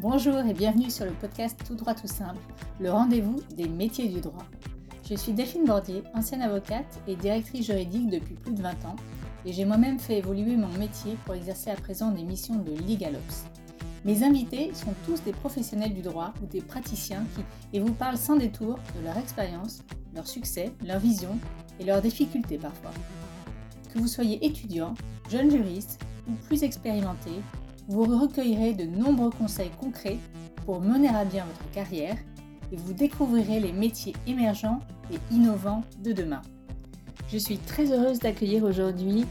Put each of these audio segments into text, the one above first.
Bonjour et bienvenue sur le podcast Tout droit tout simple, le rendez-vous des métiers du droit. Je suis Delphine Bordier, ancienne avocate et directrice juridique depuis plus de 20 ans, et j'ai moi-même fait évoluer mon métier pour exercer à présent des missions de LegalOps. Mes invités sont tous des professionnels du droit ou des praticiens qui et vous parlent sans détour de leur expérience, leur succès, leur vision et leurs difficultés parfois. Que vous soyez étudiant, jeune juriste ou plus expérimenté, vous recueillerez de nombreux conseils pour mener à bien votre carrière et vous découvrirez les métiers émergents et innovants de demain. Je suis très heureuse d'accueillir aujourd'hui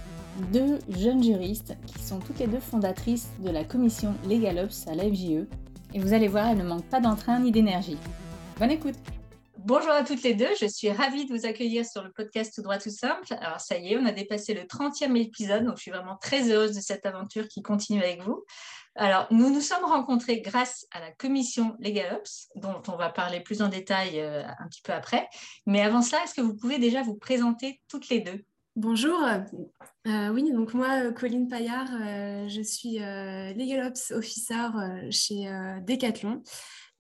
deux jeunes juristes qui sont toutes les deux fondatrices de la commission LegalOps à l'FJE et vous allez voir, elles ne manquent pas d'entrain ni d'énergie. Bonne écoute Bonjour à toutes les deux, je suis ravie de vous accueillir sur le podcast Tout droit tout simple. Alors ça y est, on a dépassé le 30e épisode, donc je suis vraiment très heureuse de cette aventure qui continue avec vous. Alors nous nous sommes rencontrés grâce à la commission LegalOps, dont on va parler plus en détail euh, un petit peu après. Mais avant cela, est-ce que vous pouvez déjà vous présenter toutes les deux? Bonjour, euh, oui, donc moi, Colline Paillard, euh, je suis LegalOps Officer chez Decathlon.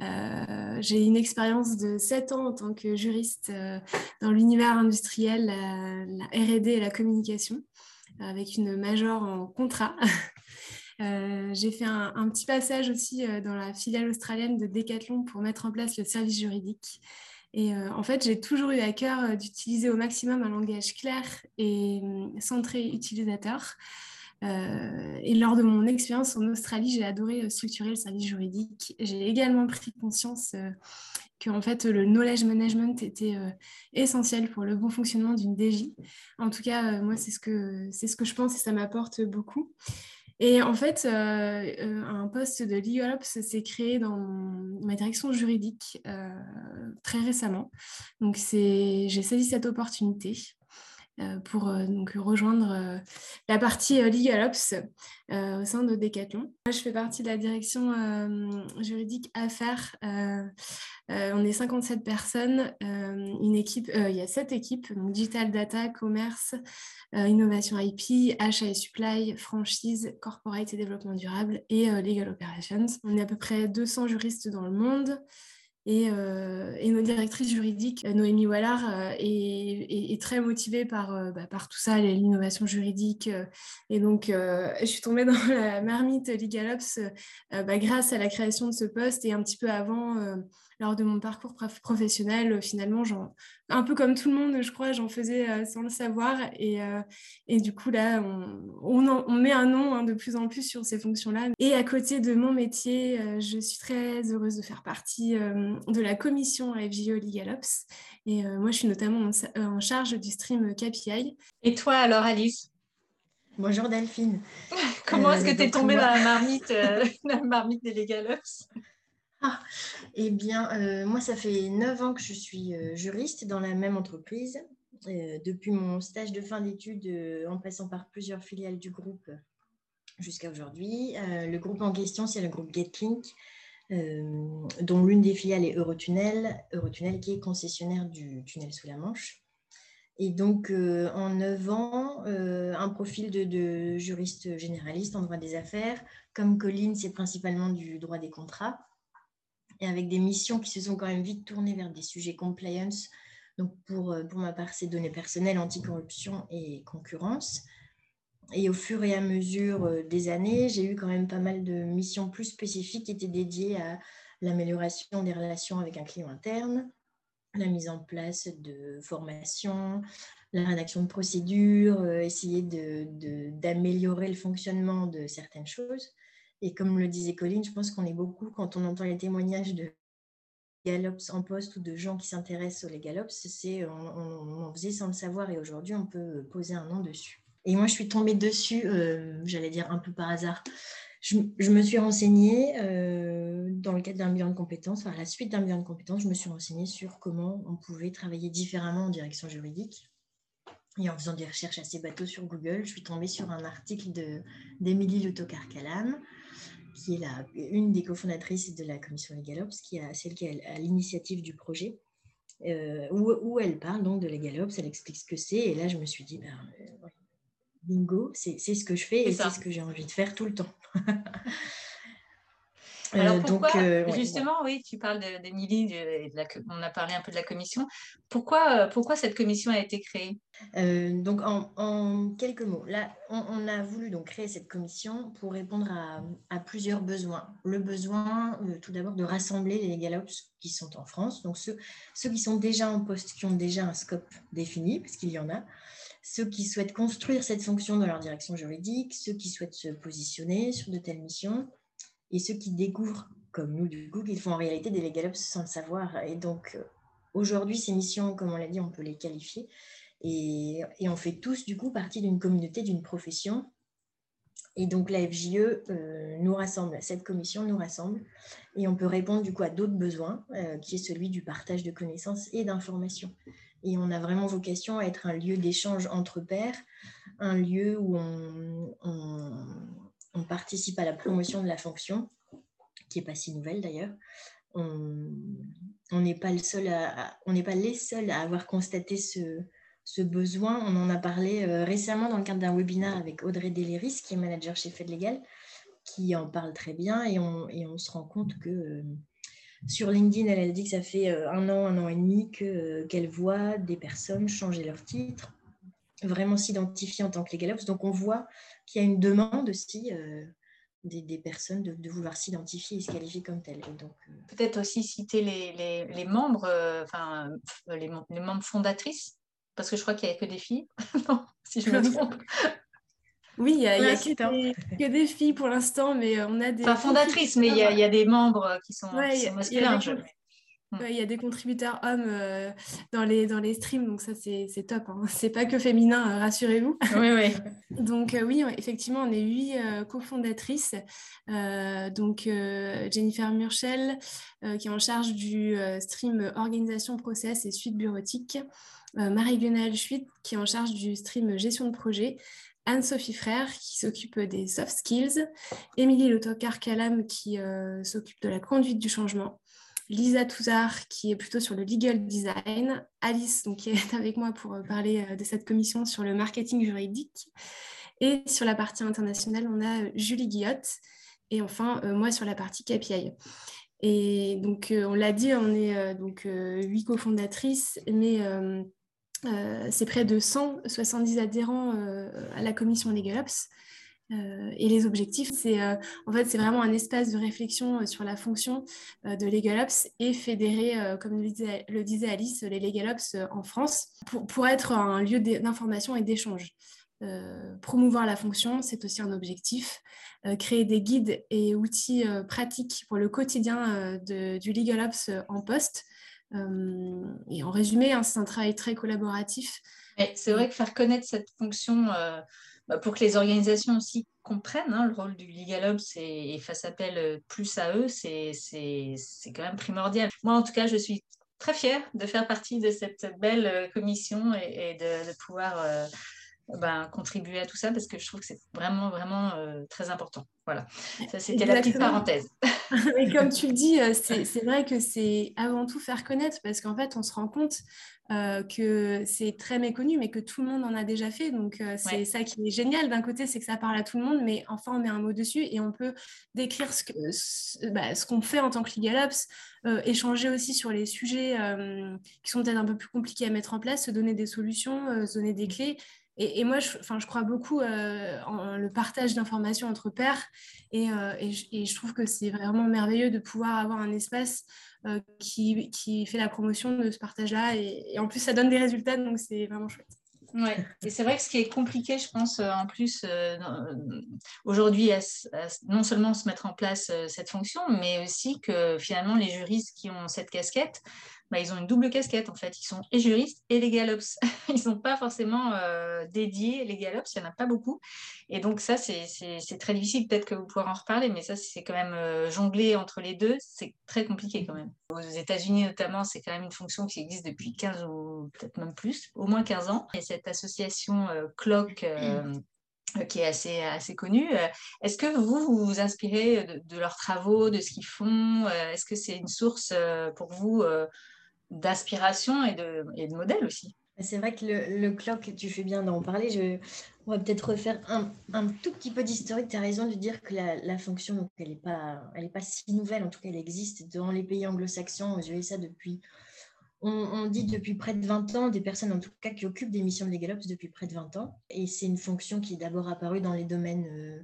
Euh, j'ai une expérience de 7 ans en tant que juriste euh, dans l'univers industriel, la, RD et la communication, avec une majeure en contrat. Euh, j'ai fait un, petit passage aussi dans la filiale australienne de Decathlon pour mettre en place le service juridique. Et en fait, j'ai toujours eu à cœur d'utiliser au maximum un langage clair et centré utilisateur. Euh, et lors de mon expérience en Australie, j'ai adoré euh, structurer le service juridique. J'ai également pris conscience euh, que fait, le knowledge management était essentiel pour le bon fonctionnement d'une DJ. En tout cas, moi, c'est ce, que, c'est ce que je pense et ça m'apporte beaucoup. Et en fait, un poste de legal s'est créé dans ma direction juridique très récemment. Donc, j'ai saisi cette opportunité. Euh, pour euh, donc, rejoindre euh, la partie Legal Ops au sein de Decathlon. Moi, je fais partie de la direction juridique affaires. on est 57 personnes, une équipe, il y a 7 équipes, Digital Data, Commerce, Innovation IP, Achat Supply, Franchise, Corporate et Développement Durable et Legal Operations. On est à peu près 200 juristes dans le monde. Euh, et, notre directrice juridique, euh, Noémie Wallard, euh, est, très motivée par, bah, par tout ça, l'innovation juridique. et donc, je suis tombée dans la marmite LegalOps bah, grâce à la création de ce poste et un petit peu avant lors de mon parcours professionnel, euh, finalement, un peu comme tout le monde, je crois, j'en faisais euh, sans le savoir. Et, euh, et du coup, là, on, on, met un nom hein, de plus en plus sur ces fonctions-là. Et à côté de mon métier, je suis très heureuse de faire partie de la commission FGO LegalOps. Et moi, je suis notamment en, charge du stream KPI. Et toi, alors, Alice? Bonjour Delphine. Comment est-ce que tu es tombée dans la marmite, la marmite des LegalOps ah, eh bien, euh, moi, ça fait 9 ans que je suis euh, juriste dans la même entreprise. Euh, depuis mon stage de fin d'études, en passant par plusieurs filiales du groupe jusqu'à aujourd'hui. le groupe en question, c'est le groupe GetLink, dont l'une des filiales est Eurotunnel, Eurotunnel qui est concessionnaire du tunnel sous la Manche. Et donc, en 9 ans, un profil de, de, juriste généraliste en droit des affaires. Comme Colline, c'est principalement du droit des contrats et avec des missions qui se sont quand même vite tournées vers des sujets compliance. Donc, pour, euh, pour ma part, c'est données personnelles, anticorruption et concurrence. Et au fur et à mesure euh, des années, j'ai eu quand même pas mal de missions plus spécifiques qui étaient dédiées à l'amélioration des relations avec un client interne, la mise en place de formations, la rédaction de procédures, euh, essayer d'améliorer de, le fonctionnement de certaines choses. Et comme le disait Colline, je pense qu'on est beaucoup, quand on entend les témoignages de galops en poste ou de gens qui s'intéressent aux galops, c'est on, on, faisait sans le savoir et aujourd'hui on peut poser un nom dessus. Et moi je suis tombée dessus, euh, j'allais dire un peu par hasard. Je, me suis renseignée euh, dans le cadre d'un bilan de compétences, enfin la suite d'un bilan de compétences, je me suis renseignée sur comment on pouvait travailler différemment en direction juridique. Et en faisant des recherches assez bateaux sur Google, je suis tombée sur un article d'Émilie Lutocar-Calam qui est la, une des cofondatrices de la commission LegalOps, qui a celle qui est à l'initiative du projet, euh, où, elle parle donc de LegalOps, elle explique ce que c'est. Et là, je me suis dit, ben, euh, bingo, c'est ce que je fais et c'est ce que j'ai envie de faire tout le temps. Alors euh, pourquoi, donc, justement, oui, tu parles d'Emilie, on a parlé un peu de la commission. Pourquoi, pourquoi cette commission a été créée? Donc en, quelques mots, là, on, a voulu donc créer cette commission pour répondre à, plusieurs besoins. Le besoin, tout d'abord, de rassembler les Galops qui sont en France, donc ceux, ceux qui sont déjà en poste, qui ont déjà un scope défini, parce qu'il y en a, ceux qui souhaitent construire cette fonction dans leur direction juridique, ceux qui souhaitent se positionner sur de telles missions, et ceux qui découvrent, comme nous du coup, qu'ils font en réalité des Legal sans le savoir. Et donc, euh, aujourd'hui, ces missions, comme on l'a dit, on peut les qualifier. Et, on fait tous, du coup, partie d'une communauté, d'une profession. Et donc, la FJE euh, nous rassemble, cette commission nous rassemble. Et on peut répondre, du coup, à d'autres besoins, euh, qui est celui du partage de connaissances et d'informations. Et on a vraiment vocation à être un lieu d'échange entre pairs, un lieu où on participe à la promotion de la fonction, qui n'est pas si nouvelle d'ailleurs. On n'est pas, le on les seuls à avoir constaté ce, besoin. On en a parlé euh, récemment dans le cadre d'un webinaire avec Audrey Deléris, qui est manager chez Fed Legal, qui en parle très bien et on, et on se rend compte que euh, sur LinkedIn, elle a dit que ça fait euh, un an, un an et demi qu'elle voit des personnes changer leur titre, vraiment s'identifier en tant que Legalops. Donc on voit qu'il y a une demande aussi euh, des, personnes de, vouloir s'identifier et se qualifier comme telles. Donc, euh, Peut-être aussi citer les, les, membres, euh, enfin les, les, membres fondatrices, parce que je crois qu'il n'y a que des filles, si je me trompe. Oui, il n'y a, y a que, des, filles pour l'instant, mais on a des... Enfin, fondatrices, mais il y, a des membres qui sont, masculins. Il y a des contributeurs hommes euh, dans, les, dans les streams, donc ça c'est top. Hein. C'est pas que féminin, euh, rassurez-vous. Oui, oui. donc euh, oui, effectivement, on est huit cofondatrices. donc Jennifer Murchel, qui est en charge du stream organisation, process et suite bureautique. Marie-Guenelle Schwitt, qui est en charge du stream gestion de projet. Anne-Sophie Frère qui s'occupe des soft skills, Émilie Lotocar-Calam qui s'occupe de la conduite du changement, Lisa Touzard qui est plutôt sur le legal design, Alice donc, qui est avec moi pour euh, parler euh, de cette commission sur le marketing juridique. Et sur la partie internationale, on a euh, Julie Guillotte et enfin moi sur la partie KPI. Et donc on l'a dit, on est donc huit cofondatrices, mais c'est près de 170 adhérents à la commission LegalOps. Euh, et les objectifs, c'est euh, en fait c'est vraiment un espace de réflexion euh, sur la fonction de LegalOps et fédérer, comme le disait, Alice, les LegalOps en France pour, être un lieu d'information et d'échange. promouvoir la fonction, c'est aussi un objectif. créer des guides et outils pratiques pour le quotidien du LegalOps en poste. et en résumé, hein, c'est un travail très collaboratif. C'est vrai que faire connaître cette fonction pour que les organisations aussi comprennent hein, le rôle du Legal et, fassent appel euh, plus à eux, c'est quand même primordial. Moi, en tout cas, je suis très fière de faire partie de cette belle euh, commission et, de, pouvoir euh, ben, contribuer à tout ça parce que je trouve que c'est vraiment, vraiment très important. Voilà, ça c'était la petite parenthèse. Mais comme tu le dis, c'est vrai que c'est avant tout faire connaître parce qu'en fait, on se rend compte euh, que c'est très méconnu, mais que tout le monde en a déjà fait. Donc, euh, c'est ça qui est génial. D'un côté, c'est que ça parle à tout le monde, mais enfin, on met un mot dessus et on peut décrire ce, bah, qu'on fait en tant que Legal Ops, euh, échanger aussi sur les sujets qui sont peut-être un peu plus compliqués à mettre en place, se donner des solutions, se donner des clés. Et, moi, je, je, crois beaucoup en le partage d'informations entre pairs et, et, je trouve que c'est vraiment merveilleux de pouvoir avoir un espace euh, qui, qui, fait la promotion de ce partage-là. Et, en plus, ça donne des résultats, donc c'est vraiment chouette. Ouais, et c'est vrai que ce qui est compliqué, je pense, euh, en plus, euh, aujourd'hui, non seulement se mettre en place cette fonction, mais aussi que finalement, les juristes qui ont cette casquette, bah, ils ont une double casquette en fait. Ils sont et juristes et les galops. ils ne sont pas forcément euh, dédiés les galops, il n'y en a pas beaucoup. Et donc ça, c'est très difficile. Peut-être que vous pourrez en reparler, mais ça, c'est quand même euh, jongler entre les deux, c'est très compliqué quand même. Aux États-Unis notamment, c'est quand même une fonction qui existe depuis 15 ou peut-être même plus, au moins 15 ans. Et cette association euh, CLOC qui est assez, assez connue. Est-ce que vous, vous inspirez de leurs travaux, de ce qu'ils font? Est-ce que c'est une source pour vous d'aspiration et de, et de modèle aussi. C'est vrai que le, clock, tu fais bien d'en parler. Je, on va peut-être refaire un, tout petit peu d'historique. Tu as raison de dire que la, fonction, elle n'est pas, pas si nouvelle. En tout cas, elle existe dans les pays anglo-saxons, aux USA, depuis on, dit depuis près de 20 ans, des personnes en tout cas qui occupent des missions de LegalOps depuis près de 20 ans. Et c'est une fonction qui est d'abord apparue dans les domaines euh,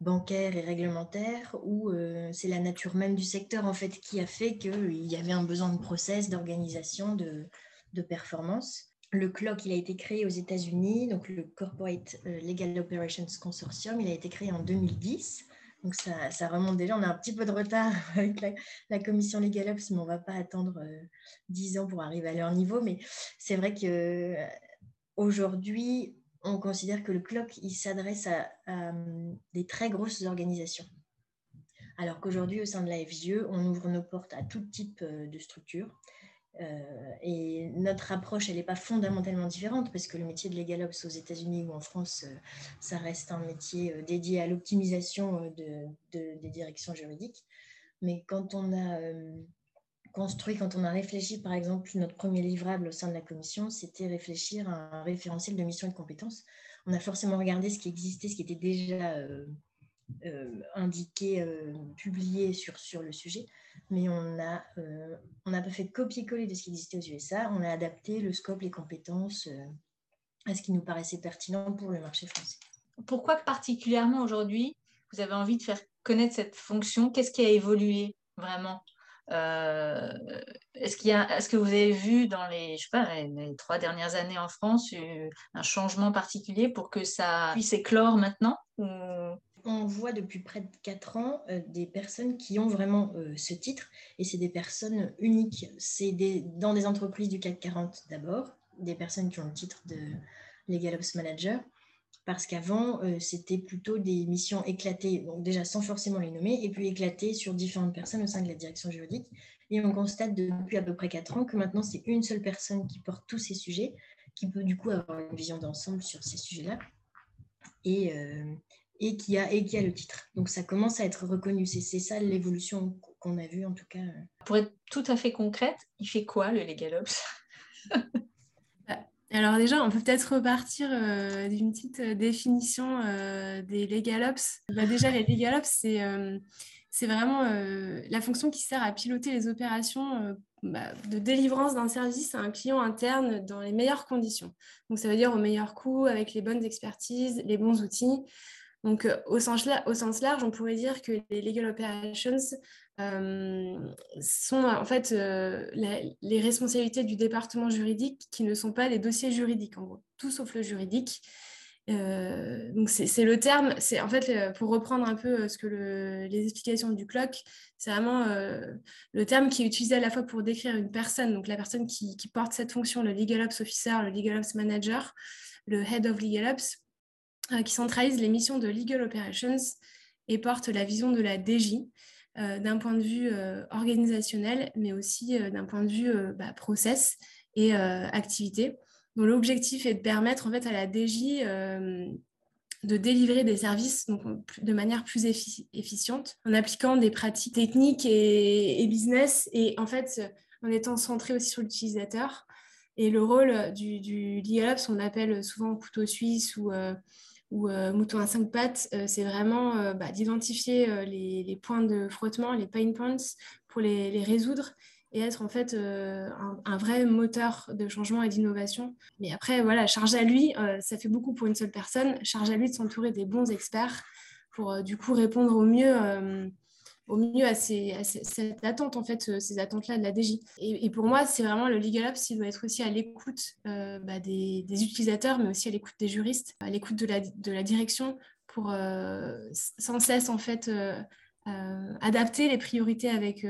bancaires et réglementaires, où euh, c'est la nature même du secteur en fait qui a fait qu'il y avait un besoin de process, d'organisation, de, performance. Le CLOC, il a été créé aux États-Unis, donc le Corporate euh, Legal Operations Consortium, il a été créé en 2010. Donc ça, remonte déjà. On a un petit peu de retard avec la, commission LegalOps, mais on ne va pas attendre euh, dix 10 ans pour arriver à leur niveau. Mais c'est vrai qu'aujourd'hui, on considère que le CLOC, s'adresse à, des très grosses organisations. Alors qu'aujourd'hui, au sein de la FGE, on ouvre nos portes à tout type euh, de structures. Euh, et notre approche, elle n'est pas fondamentalement différente parce que le métier de LegalOps aux États-Unis ou en France, euh, ça reste un métier euh, dédié à l'optimisation de, des directions juridiques. Mais quand on a construit, quand on a réfléchi, par exemple, notre premier livrable au sein de la commission, c'était réfléchir à un référentiel de mission et de compétences. On a forcément regardé ce qui existait, ce qui était déjà indiqué, publié sur le sujet mais on a, euh, n'a pas fait copier-coller de ce qui existait aux USA, on a adapté le scope, les compétences euh, à ce qui nous paraissait pertinent pour le marché français. Pourquoi particulièrement aujourd'hui, vous avez envie de faire connaître cette fonction? Qu'est-ce qui a évolué vraiment? Euh, est-ce, qu'il est-ce que vous avez vu dans les, trois dernières années en France un changement particulier pour que ça puisse éclore maintenant? On voit depuis près de 4 ans euh, des personnes qui ont vraiment euh, ce titre et c'est des personnes uniques. C'est dans des entreprises du CAC 40 d'abord, des personnes qui ont le titre de Legal Ops Manager parce qu'avant, euh, c'était plutôt des missions éclatées, donc déjà sans forcément les nommer, et puis éclatées sur différentes personnes au sein de la direction juridique. Et on constate depuis à peu près 4 ans que maintenant, c'est une seule personne qui porte tous ces sujets, qui peut du coup avoir une vision d'ensemble sur ces sujets-là. Et, et qui a, et qui a le titre. Donc ça commence à être reconnu. C'est ça l'évolution qu'on a vue en tout cas. Pour être tout à fait concrète, il fait quoi le LegalOps bah, alors déjà, on peut peut-être repartir euh, d'une petite euh, définition euh, des LegalOps. Bah, déjà, les LegalOps, c'est c'est vraiment la fonction qui sert à piloter les opérations bah, de délivrance d'un service à un client interne dans les meilleures conditions. Donc ça veut dire au meilleur coût, avec les bonnes expertises, les bons outils. Donc, euh, au, sens large, on pourrait dire que les legal operations euh, sont en fait euh, les responsabilités du département juridique qui ne sont pas des dossiers juridiques, en gros, tout sauf le juridique. donc, c'est le terme, c'est en fait, pour reprendre un peu ce que les explications du CLOC, c'est vraiment le terme qui est utilisé à la fois pour décrire une personne, donc la personne qui, porte cette fonction, le Legal Ops Officer, le Legal Ops Manager, le Head of Legal Ops, euh, qui centralise les missions de Legal Operations et porte la vision de la DJ euh, d'un point de vue euh, organisationnel, mais aussi d'un point de vue bah, process et activité. Donc l'objectif est de permettre en fait à la DJ de délivrer des services de manière plus efficiente en appliquant des pratiques techniques et, business et en fait en étant centré aussi sur l'utilisateur. Et le rôle du, du LegalOps, on l'appelle souvent couteau suisse ou ou euh, mouton à cinq pattes, euh, c'est vraiment euh, bah, d'identifier les, points de frottement, les pain points, pour les, résoudre et être en fait un, vrai moteur de changement et d'innovation. Mais après, voilà, charge à lui, ça fait beaucoup pour une seule personne, charge à lui de s'entourer des bons experts pour du coup répondre au mieux au mieux à, cette attente, en fait, euh, ces attentes-là de la DJ. Et, pour moi, c'est vraiment le Legal Ops, il doit être aussi à l'écoute euh, bah, des, utilisateurs, mais aussi à l'écoute des juristes, à l'écoute de la, direction pour euh, sans cesse, en fait, adapter les priorités avec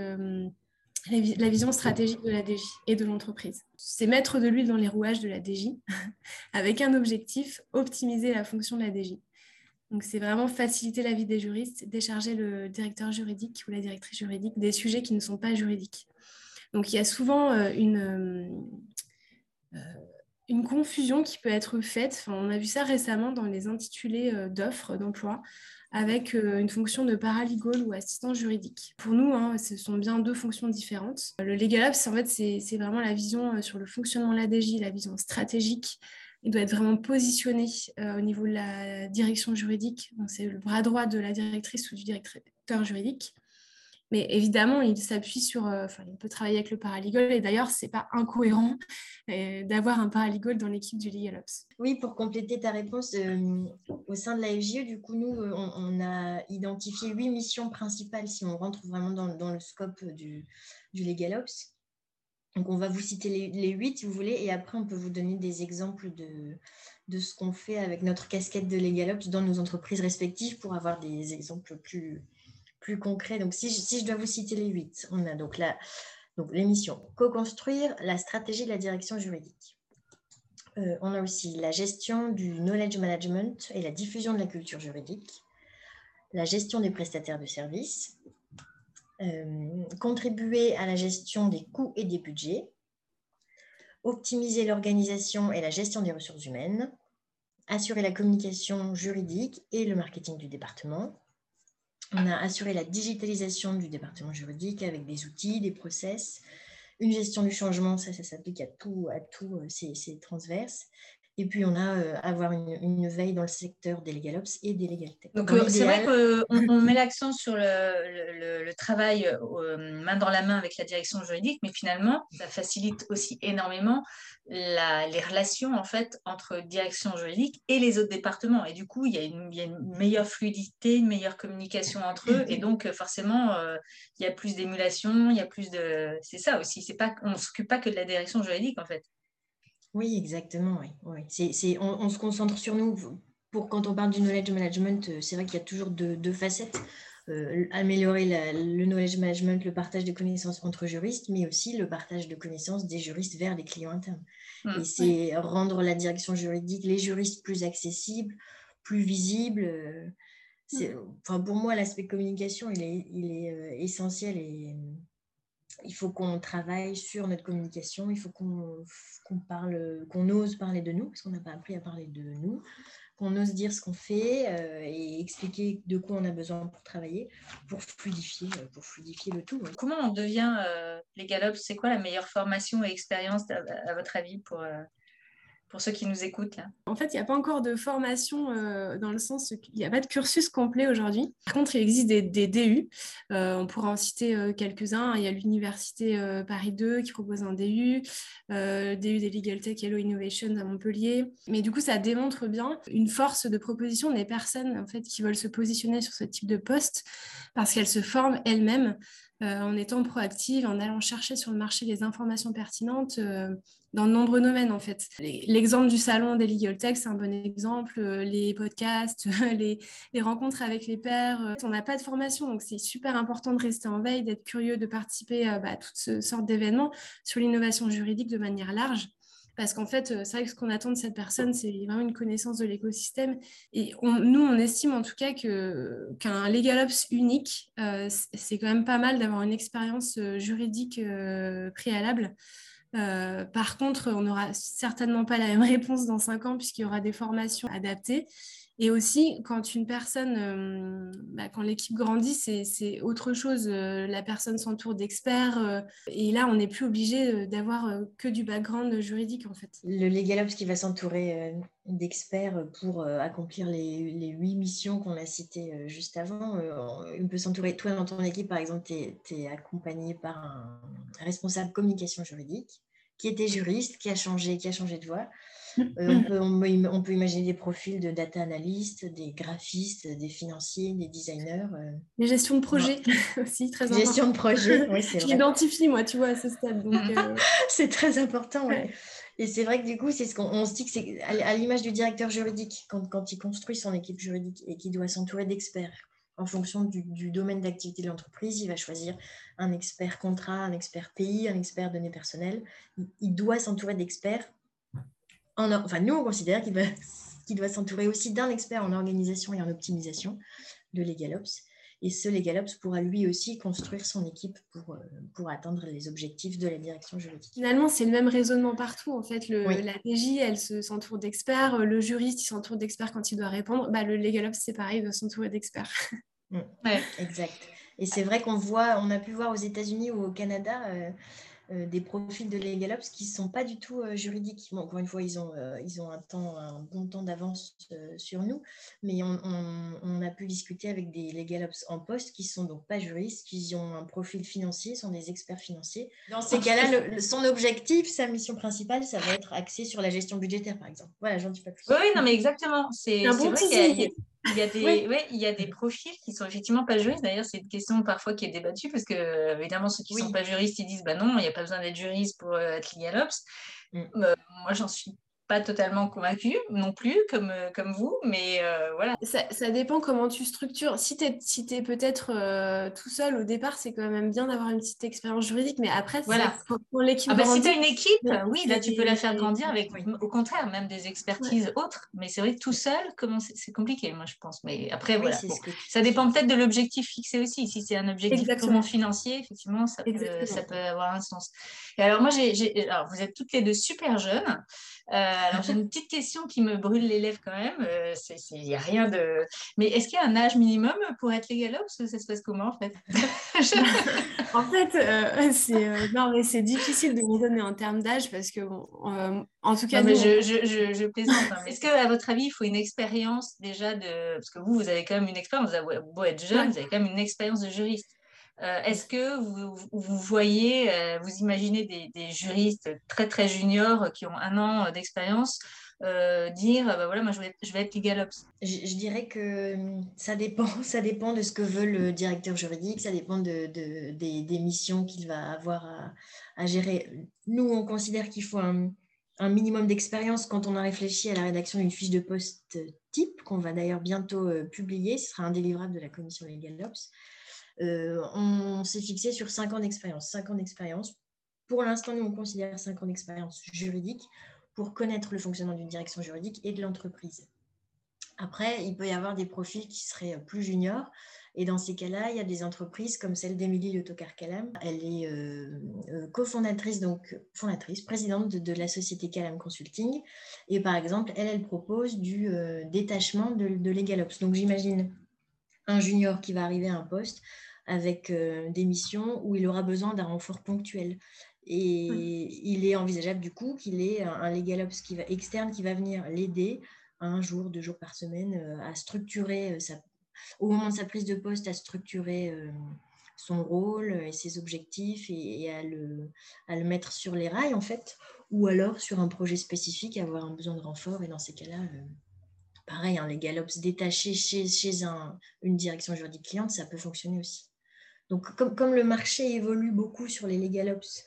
la vision stratégique de la DJ et de l'entreprise. C'est mettre de l'huile dans les rouages de la DJ avec un objectif, optimiser la fonction de la DJ. Donc, c'est vraiment faciliter la vie des juristes, décharger le directeur juridique ou la directrice juridique des sujets qui ne sont pas juridiques. Donc, il y a souvent euh, une, euh, une confusion qui peut être faite. on a vu ça récemment dans les intitulés d'offres d'emploi avec une fonction de paralegal ou assistant juridique. Pour nous, hein, ce sont bien deux fonctions différentes. Le Legal Ops, en fait, c'est vraiment la vision sur le fonctionnement de l'ADJ, la vision stratégique il doit être vraiment positionné euh, au niveau de la direction juridique. C'est le bras droit de la directrice ou du directeur juridique. Mais évidemment, il s'appuie sur, euh, enfin, il peut travailler avec le paralegal. Et d'ailleurs, ce n'est pas incohérent euh, d'avoir un paralegal dans l'équipe du Legal Ops. Oui, pour compléter ta réponse, au sein de la FGE, du coup, nous, on, a identifié huit missions principales si on rentre vraiment dans, le scope du, du Legal Ops. Donc, on va vous citer les, huit, si vous voulez, et après, on peut vous donner des exemples de, de ce qu'on fait avec notre casquette de LegalOps dans nos entreprises respectives pour avoir des exemples plus, concrets. Donc, si je, si je dois vous citer les huit, on a donc la donc, l'émission Co-construire la stratégie de la direction juridique. Euh, on a aussi la gestion du knowledge management et la diffusion de la culture juridique, la gestion des prestataires de services, contribuer à la gestion des coûts et des budgets, optimiser l'organisation et la gestion des ressources humaines, assurer la communication juridique et le marketing du département. On a assuré la digitalisation du département juridique avec des outils, des process, une gestion du changement, ça, ça s'applique à tout, à tout, euh, c'est transverse. Et puis, on a euh, avoir une, veille dans le secteur des LegalOps et des légalités. Donc, euh, c'est vrai qu'on on met l'accent sur le, travail euh, main dans la main avec la direction juridique, mais finalement, ça facilite aussi énormément les relations en fait entre direction juridique et les autres départements. Et du coup, il y a une, il y a une meilleure fluidité, une meilleure communication entre eux. Et donc, forcément, il y a plus d'émulation, il y a plus de. C'est ça aussi. C'est pas, on ne s'occupe pas que de la direction juridique en fait. Oui, exactement. Oui. C'est, on, se concentre sur nous. Pour quand on parle du knowledge management, euh, c'est vrai qu'il y a toujours deux, facettes. Euh, améliorer le knowledge management, le partage de connaissances entre juristes, mais aussi le partage de connaissances des juristes vers les clients internes. Mmh, Et c'est rendre la direction juridique, les juristes plus accessibles, plus visibles. Euh, c'est, mmh. enfin, pour moi, l'aspect communication, il est, il est essentiel et il faut qu'on travaille sur notre communication, il faut qu'on parle, qu'on ose parler de nous, parce qu'on n'a pas appris à parler de nous, qu'on ose dire ce qu'on fait euh, et expliquer de quoi on a besoin pour travailler, pour fluidifier, euh, pour fluidifier le tout. Comment on devient euh, les galops C'est quoi la meilleure formation et expérience à, votre avis pour, pour ceux qui nous écoutent là En fait, il n'y a pas encore de formation euh, dans le sens qu'il n'y a pas de cursus complet aujourd'hui. Par contre, il existe des, DU. Euh, on pourra en citer euh, quelques-uns. Il y a l'Université Paris 2 qui propose un DU, DU des Legal Tech Hello Innovation à Montpellier. Mais du coup, ça démontre bien une force de proposition des personnes en fait, qui veulent se positionner sur ce type de poste parce qu'elles se forment elles-mêmes. En étant proactives, en allant chercher sur le marché les informations pertinentes, dans de nombreux domaines en fait. L'exemple du salon des Legal Tech, c'est un bon exemple. Euh, les podcasts, les, rencontres avec les pairs. Euh, on n'a pas de formation, donc c'est super important de rester en veille, d'être curieux, de participer à bah, toutes sortes d'événements sur l'innovation juridique de manière large. Parce qu'en fait, euh, c'est vrai que ce qu'on attend de cette personne, c'est vraiment une connaissance de l'écosystème. Et nous, on estime en tout cas qu'un Legal Ops unique, c'est quand même pas mal d'avoir une expérience juridique préalable. Euh, par contre, on n'aura certainement pas la même réponse dans cinq ans puisqu'il y aura des formations adaptées. Et aussi, quand une personne, euh, bah, quand l'équipe grandit, c'est autre chose. Euh, la personne s'entoure d'experts. et là, on n'est plus obligé d'avoir que du background juridique, en fait. Le LegalOps qui va s'entourer d'experts pour accomplir les, huit missions qu'on a citées juste avant, il peut s'entourer. Toi, dans ton équipe, par exemple, tu es, accompagné par un responsable communication juridique qui était juriste, qui a changé, qui a changé de voie. Euh, on, peut, imaginer des profils de data analystes, des graphistes, des financiers, des designers. Euh. Les gestions de projet aussi, très important. Gestion de projet, oui, c'est vrai. J'identifie, moi, tu vois, à ce stade. Euh. c'est très important, oui. Et c'est vrai que du coup, c'est ce qu'on se dit que c'est à l'image du directeur juridique, quand, quand il construit son équipe juridique et qu'il doit s'entourer d'experts en fonction du, domaine d'activité de l'entreprise, il va choisir un expert contrat, un expert pays, un expert données personnelles. Il, doit s'entourer d'experts. Enfin, nous, on considère qu'il, doit s'entourer aussi d'un expert en organisation et en optimisation de LegalOps. Et ce LegalOps pourra lui aussi construire son équipe pour, euh, pour atteindre les objectifs de la direction juridique. Finalement, c'est le même raisonnement partout. En fait, le, la DG, elle s'entoure d'experts, le juriste, il s'entoure d'experts quand il doit répondre. Bah, le LegalOps, c'est pareil, il doit s'entourer d'experts. Mm. Ouais. Exact. Et c'est vrai qu'on voit, on a pu voir aux États-Unis ou au Canada, euh, euh, des profils de LegalOps qui ne sont pas du tout euh, juridiques. encore une fois, ils ont, euh, ils ont un, temps, un bon temps d'avance sur nous, mais on, on, a pu discuter avec des LegalOps en poste qui ne sont donc pas juristes, qui ont un profil financier, sont des experts financiers. Dans ces cas-là, son objectif, sa mission principale, ça va être axé sur la gestion budgétaire, par exemple. Voilà, j'en dis pas plus. Oui, non, mais exactement. C'est un bon vrai il y a des, ouais, il y a des profils qui sont effectivement pas juristes. D'ailleurs, c'est une question parfois qui est débattue parce que, évidemment, ceux qui ne sont pas juristes, ils disent bah non, il n'y a pas besoin d'être juriste pour euh, être lié à l'Ops. Mm. Euh, moi, j'en suis pas totalement convaincue non plus, comme, euh, comme vous, mais euh, voilà. Ça, ça, dépend comment tu structures. Si tu es, si es peut-être euh, tout seul au départ, c'est quand même bien d'avoir une petite expérience juridique, mais après, voilà. pour, l'équipe. Ah bah, si tu as une équipe, oui, là, tu peux la faire grandir avec, au contraire, même des expertises autres. Mais c'est vrai que tout seul, c'est compliqué, moi, je pense. Mais après, voilà. ça dépend peut-être de l'objectif fixé aussi. Si c'est un objectif purement financier, effectivement, ça peut, ça peut, avoir un sens. Et alors, moi, j'ai, alors, vous êtes toutes les deux super jeunes. Euh, alors, j'ai une petite question qui me brûle les lèvres quand même. Euh, il n'y a rien de. Mais est-ce qu'il y a un âge minimum pour être légal que ça se passe comment en fait? En fait, euh, c'est non, mais c'est difficile de nous donner en termes d'âge parce que, en tout cas. mais je, je, je, plaisante. Hein. Est-ce qu'à votre avis, il faut une expérience déjà de. Parce que vous, vous avez quand même une expérience, vous avez beau être jeune, vous avez quand même une expérience de juriste. Euh, est-ce que vous, voyez, euh, vous imaginez des, juristes très très juniors qui ont un an d'expérience euh, dire bah voilà moi je vais, je être legal je, dirais que hum, ça dépend ça dépend de ce que veut le directeur juridique ça dépend de, des, missions qu'il va avoir à, gérer. Nous on considère qu'il faut un, minimum d'expérience quand on a réfléchi à la rédaction d'une fiche de poste type qu'on va d'ailleurs bientôt publier. Ce sera un délivrable de la commission Legal Ops on s'est fixé sur 5 ans d'expérience. 5 ans d'expérience. Pour l'instant, nous, on considère 5 ans d'expérience juridique pour connaître le fonctionnement d'une direction juridique et de l'entreprise. Après, il peut y avoir des profils qui seraient plus juniors. Et dans ces cas-là, il y a des entreprises comme celle d'Emilie Le Tocard-Calam. Elle est euh, euh, cofondatrice, donc fondatrice, présidente de, la société Calam Consulting. Et par exemple, elle, elle propose du détachement de, de LegalOps. Donc j'imagine un junior qui va arriver à un poste avec euh, des missions où il aura besoin d'un renfort ponctuel. Et il est envisageable du coup qu'il ait un, legal ops qui va, externe qui va venir l'aider un jour, deux jours par semaine euh, à structurer, euh, sa, au moment de sa prise de poste, à structurer son rôle et ses objectifs et, à, le, à, le, mettre sur les rails en fait, ou alors sur un projet spécifique, avoir un besoin de renfort. Et dans ces cas-là, pareil, un legal ops détaché chez, chez un, une direction juridique cliente, ça peut fonctionner aussi. Donc, comme, le marché évolue beaucoup sur les legal ops,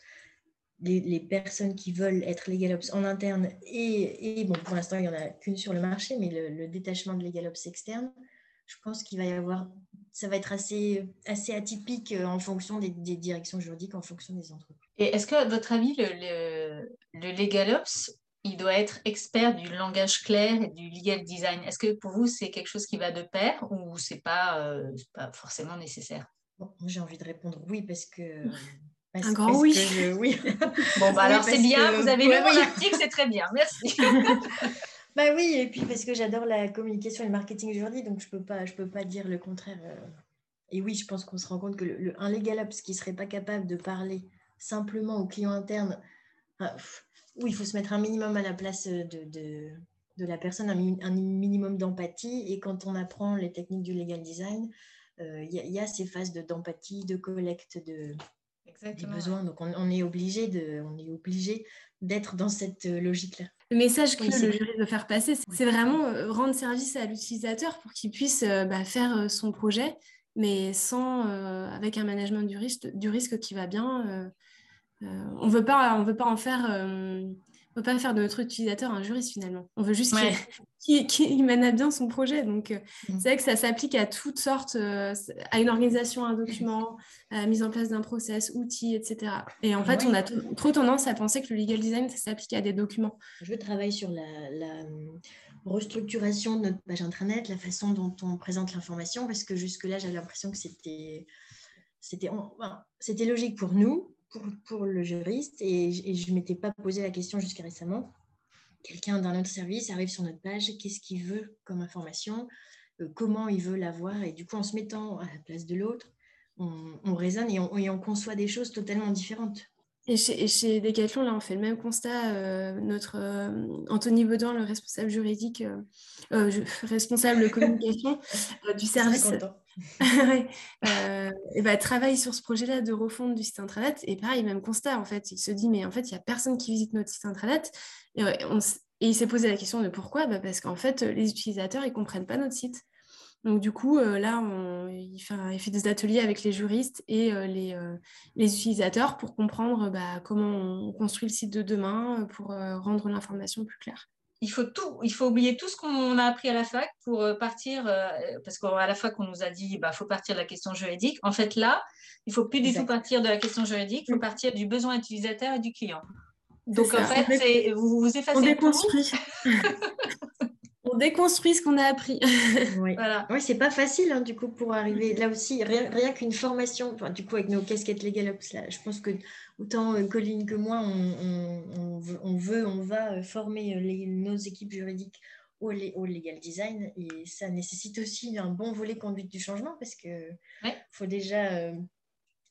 les, personnes qui veulent être legal ops en interne, et, bon, pour l'instant, il n'y en a qu'une sur le marché, mais le, détachement de legal ops externe, je pense qu'il va y avoir, ça va être assez, atypique euh, en fonction des, directions juridiques, en fonction des entreprises. Et est-ce que, à votre avis, le, le, legal ops, il doit être expert du langage clair et du legal design? Est-ce que pour vous, c'est quelque chose qui va de pair ou ce n'est euh, pas forcément nécessaire? J'ai envie de répondre oui parce que. un grand oui. oui. Bon, bah alors c'est bien, vous avez lu mon article, c'est très bien, merci. bah oui, et puis parce que j'adore la communication et le marketing juridique, donc je ne peux, pas, peux pas dire le contraire. Euh. Et oui, je pense qu'on se rend compte que le, un legal ops qui ne serait pas capable de parler simplement aux clients internes, oui, il faut se mettre un minimum à la place de, de, de la personne, un, un minimum d'empathie. Et quand on apprend les techniques du legal design, il euh, y, a ces phases d'empathie, de, collecte de, des besoins. Donc, on, est obligé de, on est obligé d'être dans cette euh, logique-là. Le message que le jury veut faire passer, c'est vraiment euh, rendre service à l'utilisateur pour qu'il puisse bah, faire son projet, mais sans, avec un management du risque, du risque qui va bien. on veut pas, on veut pas en faire ne veut pas faire de notre utilisateur un juriste finalement. On veut juste qu'il mène à bien son projet. Donc, mm. c'est vrai que ça s'applique à toutes sortes, à une organisation, à un document, à la mise en place d'un process, outils, etc. Et en fait, on a trop tendance à penser que le legal design, ça s'applique à des documents. Je travaille sur la restructuration de notre page intranet, la façon dont on présente l'information, parce que jusque-là, j'avais l'impression que c'était, c'était, c'était logique pour nous, pour, le juriste, et, je ne m'étais pas posé la question jusqu'à récemment. Quelqu'un d'un autre service arrive sur notre page, qu'est-ce qu'il veut comme information, euh, comment il veut l'avoir, et du coup, en se mettant à la place de l'autre, on, raisonne et on, et on conçoit des choses totalement différentes. Et chez, Decathlon, là, on fait le même constat. Euh, notre euh, Anthony Baudin, le responsable juridique, euh, responsable de communication du service, et bah, travaille sur ce projet-là de refonte du site internet. Et pareil, même constat, en fait, il se dit, mais en fait, il n'y a personne qui visite notre site internet. Et, il s'est posé la question de pourquoi? Bah, Parce qu'en fait, les utilisateurs, ils ne comprennent pas notre site. Donc du coup, euh, là, il, fait, des ateliers avec les juristes et euh, euh, les, utilisateurs pour comprendre bah, comment on construit le site de demain pour rendre l'information plus claire. Il faut tout, il faut oublier tout ce qu'on a appris à la fac pour partir, parce qu'à la fac, on nous a dit, bah, faut partir de la question juridique. En fait, là, il faut plus du tout partir de la question juridique, il faut partir du besoin utilisateur et du client. Donc en fait, vous, vous effacez. On déconstruit. on déconstruit ce qu'on a appris. oui, voilà. oui c'est pas facile hein, du coup pour arriver là aussi, rien, qu'une formation, du coup avec nos casquettes là, je pense que autant euh, Colline que moi, on, veut, on va euh, former euh, nos équipes juridiques au, au, legal design et ça nécessite aussi un bon volet conduite du changement parce que faut déjà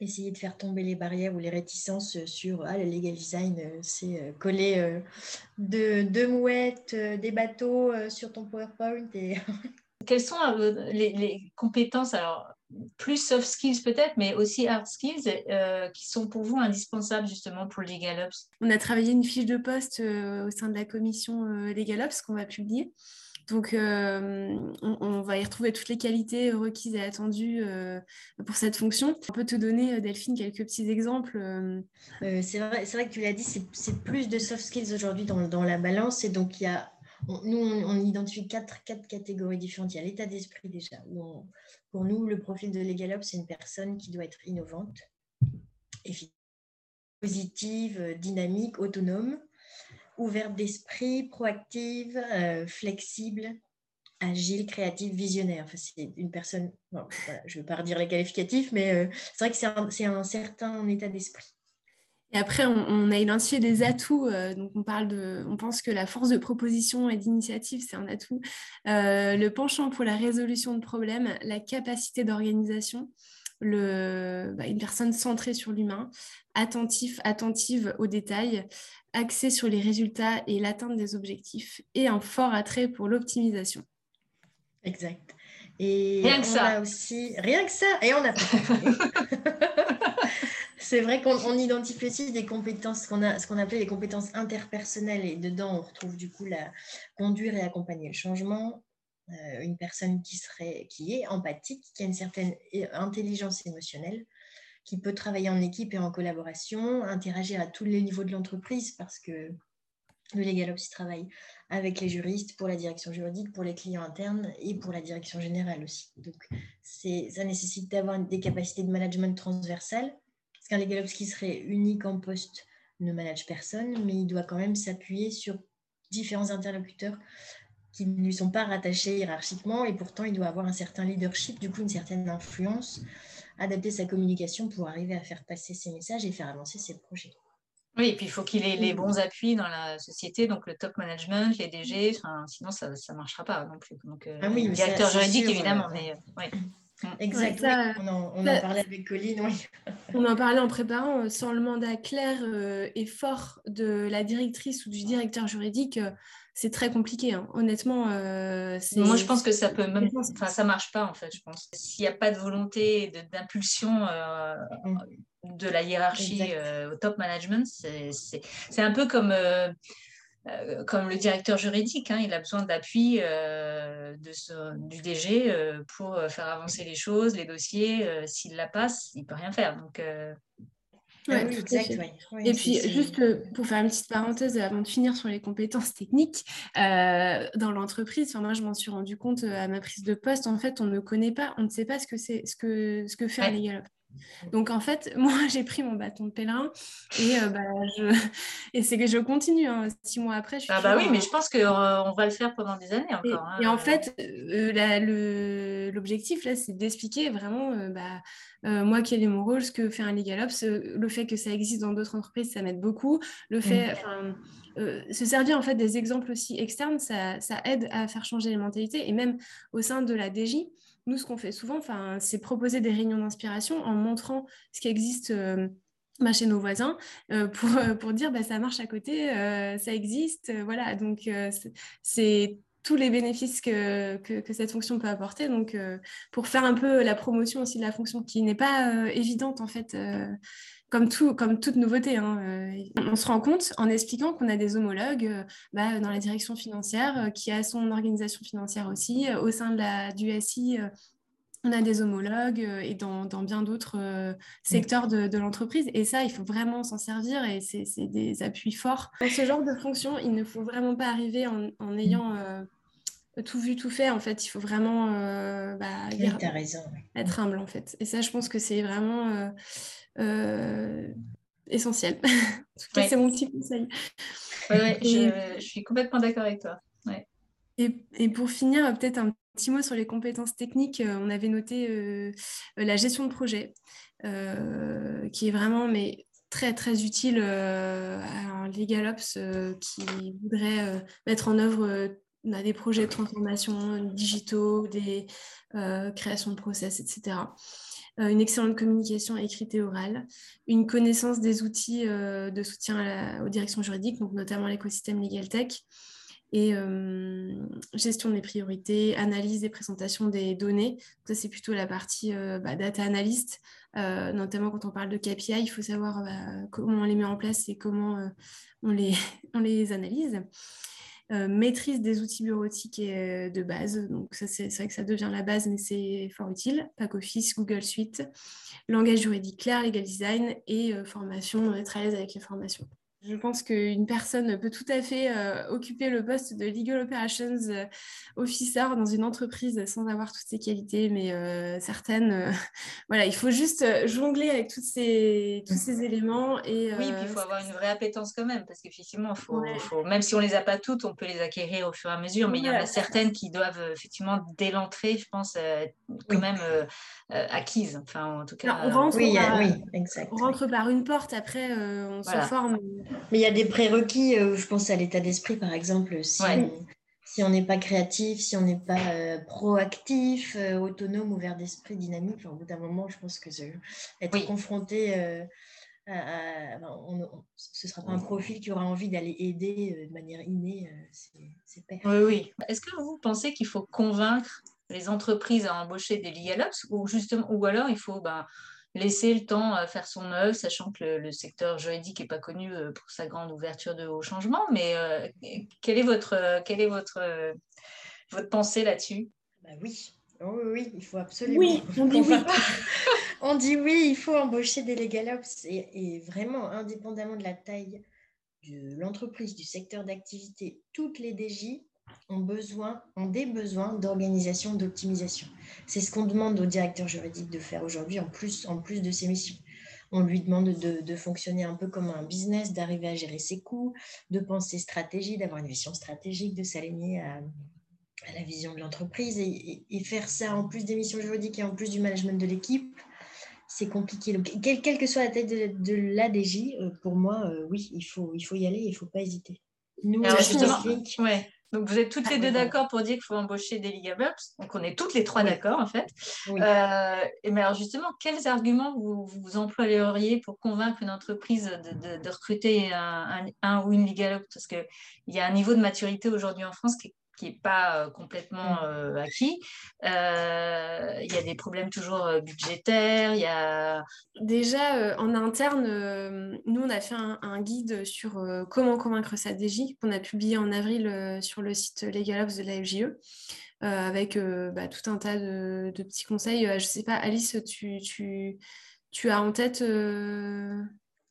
essayer de faire tomber les barrières ou les réticences sur ah, le legal design, euh, c'est euh, coller euh, deux, mouettes, des bateaux sur ton PowerPoint. Et... Quelles sont les, compétences, alors plus soft skills peut-être, mais aussi hard skills qui sont pour vous indispensables justement pour le Legal Ops? On a travaillé une fiche de poste au sein de la commission Legal Ops qu'on va publier. Donc, euh, on, va y retrouver toutes les qualités requises et attendues euh, pour cette fonction. On peut te donner, euh, Delphine, quelques petits exemples. c'est vrai, que tu l'as dit, c'est plus de soft skills aujourd'hui dans, la balance. Et donc, il y a, nous, on, identifie quatre, catégories différentes. Il y a l'état d'esprit déjà. pour nous, le profil de LegalOps, c'est une personne qui doit être innovante, efficace, positive, dynamique, autonome ouverte d'esprit, proactive, euh, flexible, agile, créative, visionnaire. Enfin, c'est une personne, je ne veux pas redire les qualificatifs, mais euh, c'est vrai que c'est un, certain état d'esprit. Et après, on, a identifié des atouts. Euh, donc, on parle de, on pense que la force de proposition et d'initiative, c'est un atout. le penchant pour la résolution de problèmes, la capacité d'organisation, le, bah, une personne centrée sur l'humain, attentif, attentive aux détails, axée sur les résultats et l'atteinte des objectifs, et un fort attrait pour l'optimisation. Exact. Et rien que ça. aussi, rien que ça, et on a C'est vrai qu'on identifie aussi des compétences, qu'on a, ce qu'on appelait les compétences interpersonnelles, et dedans on retrouve du coup la conduire et accompagner le changement, euh, une personne qui, serait, qui est empathique, qui a une certaine intelligence émotionnelle, qui peut travailler en équipe et en collaboration, interagir à tous les niveaux de l'entreprise parce que le Legal Ops travaille avec les juristes pour la direction juridique, pour les clients internes et pour la direction générale aussi. Donc, ça nécessite d'avoir des capacités de management transversales parce qu'un Legal Ops qui serait unique en poste ne manage personne, mais il doit quand même s'appuyer sur différents interlocuteurs qui ne lui sont pas rattachés hiérarchiquement et pourtant il doit avoir un certain leadership, du coup une certaine influence, adapter sa communication pour arriver à faire passer ses messages et faire avancer ses projets. Oui, et puis il faut qu'il ait les bons appuis dans la société, donc le top management, les DG, sinon ça ne marchera pas non plus. Donc, euh, ah oui, le directeur juridique, évidemment, mais euh, Exactement. on, en, on en, parlait avec Colline, oui. on en parlait en préparant, euh, sans le mandat clair et fort de la directrice ou du directeur juridique, c'est très compliqué. Hein. Honnêtement, euh, moi je pense que ça peut même, enfin ça marche pas en fait. Je pense s'il n'y a pas de volonté d'impulsion euh, de la hiérarchie euh, au top management, c'est un peu comme comme le directeur juridique, hein. il a besoin d'appui du DG pour faire avancer les choses, les dossiers. S'il la passe, il peut rien faire. Donc Ouais, oui, exact, et puis, juste euh, pour faire une petite parenthèse avant de finir sur les compétences techniques, euh, dans l'entreprise, moi, je m'en suis rendu compte euh, à ma prise de poste, en fait, on ne connaît pas, on ne sait pas ce que, c'est, ce que, ce que fait un legal donc en fait, moi j'ai pris mon bâton de pèlerin et, bah, je... et c'est que je continue. Hein. Six mois après, je suis. Ah bah oui, mais je pense qu'on on va le faire pendant des années encore. Et, hein. en fait, l'objectif là, c'est d'expliquer vraiment bah, euh, moi, quel est mon rôle, ce que fait un Legal Ops, euh, le fait que ça existe dans d'autres entreprises, ça m'aide beaucoup. Le fait, mm. euh, se servir en fait des exemples aussi externes, ça, aide à faire changer les mentalités. Et même au sein de la DJ, nous, ce qu'on fait souvent, c'est proposer des réunions d'inspiration en montrant ce qui existe. Bah, chez nos voisins pour, pour dire bah, ça marche à côté, ça existe. voilà, donc c'est tous les bénéfices que, que, cette fonction peut apporter. Donc, euh, pour faire un peu la promotion aussi de la fonction, qui n'est pas euh, évidente en fait, euh, comme, tout, comme toute nouveauté. Hein, on se rend compte en expliquant qu'on a des homologues bah, dans la direction financière, qui a son organisation financière aussi, au sein de la, du SI. on a des homologues et dans, dans bien d'autres secteurs de, de l'entreprise. Et ça, il faut vraiment s'en servir et c'est des appuis forts. Dans ce genre de fonction, il ne faut vraiment pas arriver en, en ayant tout vu, tout fait. En fait, il faut vraiment euh, bah, être humble, en fait. Et ça, je pense que c'est vraiment euh, euh, essentiel. en tout cas, c'est mon petit conseil. je, suis complètement d'accord avec toi. Et, pour finir, peut-être un petit mot sur les compétences techniques. On avait noté la gestion de projet, qui est vraiment mais, très très utile à un LegalOps qui voudrait mettre en œuvre on a des projets de transformation digitaux, des euh, créations de process, etc. Euh, une excellente communication écrite et orale, une connaissance des outils euh, de soutien aux directions juridiques, donc notamment l'écosystème Legal Tech, et gestion des priorités, analyse et présentation des données. Ça, c'est plutôt la partie bah, data analyst, notamment quand on parle de KPI, il faut savoir bah, comment on les met en place et comment on, les, on les analyse. Euh, maîtrise des outils bureautiques et euh, de base. Donc ça, c'est vrai que ça devient la base, mais c'est fort utile. Pack Office, Google Suite, langage juridique clair, legal design et euh, formation, être à l'aise avec les formations. Je pense qu'une personne peut tout à fait euh, occuper le poste de Legal Operations euh, Officer dans une entreprise sans avoir toutes ces qualités, mais euh, certaines, voilà, il faut juste jongler avec toutes ces, tous ces éléments. Et, oui, puis il faut avoir une vraie appétence quand même, parce qu'effectivement, faut, faut, même si on ne les a pas toutes, on peut les acquérir au fur et à mesure, mais il y en a certaines qui doivent effectivement, dès l'entrée, je pense, quand même acquises. Enfin, en tout cas, on, rentre oui, oui, exact, on rentre par une porte, après, on se forme. Mais il y a des prérequis, euh, je pense à l'état d'esprit par exemple, si on n'est pas créatif, si on n'est pas euh, proactif, euh, autonome, ouvert d'esprit, dynamique, au bout d'un moment, je pense que être confronté à, ce ne sera pas un profil qui aura envie d'aller aider de manière innée, c'est père. Oui, oui. Est-ce que vous pensez qu'il faut convaincre les entreprises à embaucher des legal ou justement, ou alors il faut ben, laisser le temps à faire son œuvre, sachant que le, secteur juridique n'est pas connu euh, pour sa grande ouverture de haut changement. Mais euh, quelle est votre, euh, quelle est votre, votre pensée là-dessus? Bah oui. Oh oui, oui, il faut absolument. Oui, on dit oui. on dit oui, il faut embaucher des legal et, et vraiment, indépendamment de la taille de l'entreprise, du secteur d'activité, toutes les DJ ont besoin, ont des besoins d'organisation, d'optimisation. C'est ce qu'on demande au directeur juridique de faire aujourd'hui, en plus, en plus de ses missions. On lui demande de, fonctionner un peu comme un business, d'arriver à gérer ses coûts, de penser stratégie, d'avoir une vision stratégique, de s'aligner à, la vision de l'entreprise et, faire ça en plus des missions juridiques et en plus du management de l'équipe. C'est compliqué. quelle, que soit la tête de, l'ADJ, euh, pour moi, euh, oui, il faut, il faut y aller, il ne faut pas hésiter. Nous, Alors, justement, ouais. Donc, vous êtes toutes les deux d'accord pour dire qu'il faut embaucher des Ligabups. Donc, on est toutes les trois d'accord, en fait. Euh, et mais alors, justement, quels arguments vous, vous employeriez pour convaincre une entreprise de, recruter un, un, ou une Ligabup Parce qu'il y a un niveau de maturité aujourd'hui en France qui est qui n'est pas euh, complètement mm. euh, acquis. Euh, il y a des problèmes toujours budgétaires. Il y a... Déjà, en interne, nous, on a fait un, guide sur comment convaincre sa DJ qu'on a publié en avril sur le site LegalOps de la FGE. avec bah, tout un tas de, petits conseils. je ne sais pas, Alice, tu, tu, tu as en tête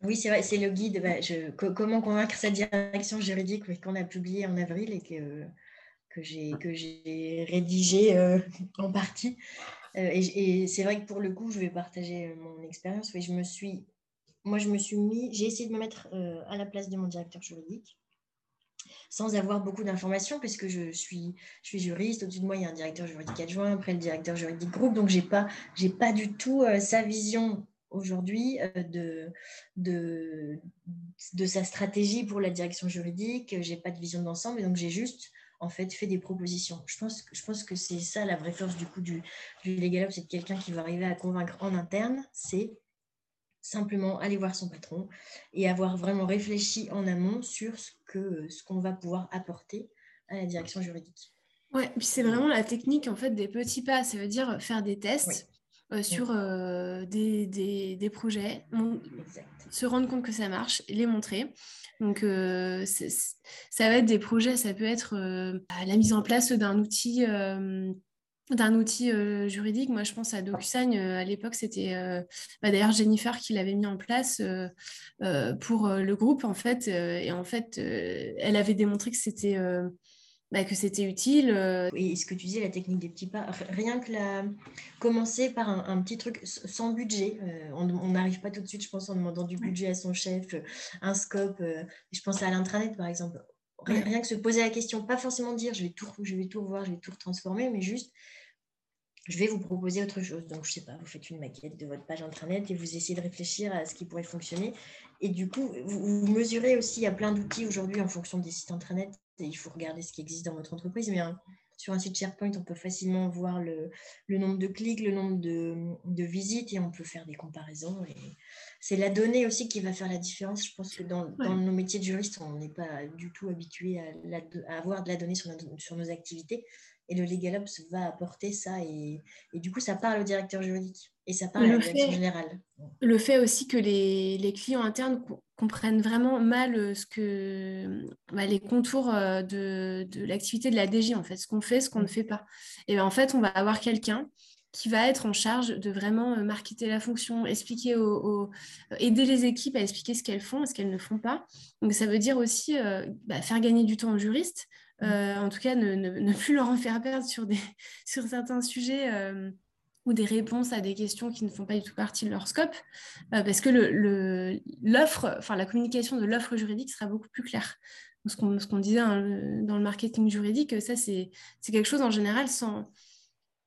Oui, c'est vrai, c'est le guide. Bah, comment convaincre sa direction juridique qu'on a publié en avril et que, que j'ai rédigé euh, en partie. Euh, et, c'est vrai que pour le coup, je vais partager mon expérience. Oui, je me suis, moi, je me suis mis, j'ai essayé de me mettre à la place de mon directeur juridique sans avoir beaucoup d'informations, puisque je suis, je suis juriste. Au-dessus de moi, il y a un directeur juridique adjoint, après le directeur juridique groupe. Donc, je n'ai pas, pas du tout euh, sa vision aujourd'hui euh, de, de, de, sa stratégie pour la direction juridique. Je n'ai pas de vision d'ensemble. Donc, j'ai juste en fait fait des propositions. Je pense, je pense que c'est ça la vraie force du coup du, du Legal c'est quelqu'un qui va arriver à convaincre en interne, c'est simplement aller voir son patron et avoir vraiment réfléchi en amont sur ce qu'on va pouvoir apporter à la direction juridique. Ouais, puis c'est vraiment la technique en fait des petits pas, ça veut dire faire des tests euh, sur euh, des, des, des, projets, se rendre compte que ça marche, les montrer. Donc euh, ça va être des projets, ça peut être la mise en place d'un outil d'un outil juridique. Moi, je pense à DocuSign. À l'époque, c'était bah, d'ailleurs Jennifer qui l'avait mis en place pour le groupe, en fait. et en fait, elle avait démontré que c'était bah, que c'était utile. Et ce que tu disais, la technique des petits pas, rien que la... commencer par un, petit truc sans budget. on n'arrive pas tout de suite, je pense, en demandant du budget à son chef, un scope. je pense à l'intranet, par exemple. Rien, que se poser la question, pas forcément dire je vais tout, je vais tout revoir, je vais tout transformer, mais juste je vais vous proposer autre chose. Donc, je ne sais pas, vous faites une maquette de votre page intranet et vous essayez de réfléchir à ce qui pourrait fonctionner. Et du coup, vous, mesurez aussi, il y a plein d'outils aujourd'hui en fonction des sites intranet. Et il faut regarder ce qui existe dans votre entreprise. Mais sur un site SharePoint, on peut facilement voir le, nombre de clics, le nombre de, visites et on peut faire des comparaisons. Et c'est la donnée aussi qui va faire la différence. Je pense que dans, nos métiers de juriste, on n'est pas du tout habitué à, avoir de la donnée sur, sur nos activités. Et le Legal Ops va apporter ça. Et, du coup, ça parle au directeur juridique et ça parle à la direction générale. Le fait aussi que les, les clients internes comprennent vraiment mal euh, ce que, bah, les contours euh, de, de l'activité de la DG, en fait, ce qu'on fait, ce qu'on ne fait pas. Et ben, en fait, on va avoir quelqu'un qui va être en charge de vraiment euh, marketer la fonction, expliquer aux, aider les équipes à expliquer ce qu'elles font et ce qu'elles ne font pas. Donc ça veut dire aussi bah, faire gagner du temps aux juristes, en tout cas, ne, plus leur en faire perdre sur, des, sur certains sujets euh, ou des réponses à des questions qui ne font pas du tout partie de leur scope, euh, parce que l'offre, la communication de l'offre juridique sera beaucoup plus claire. Ce qu'on disait hein, dans le marketing juridique, ça c'est quelque chose en général sans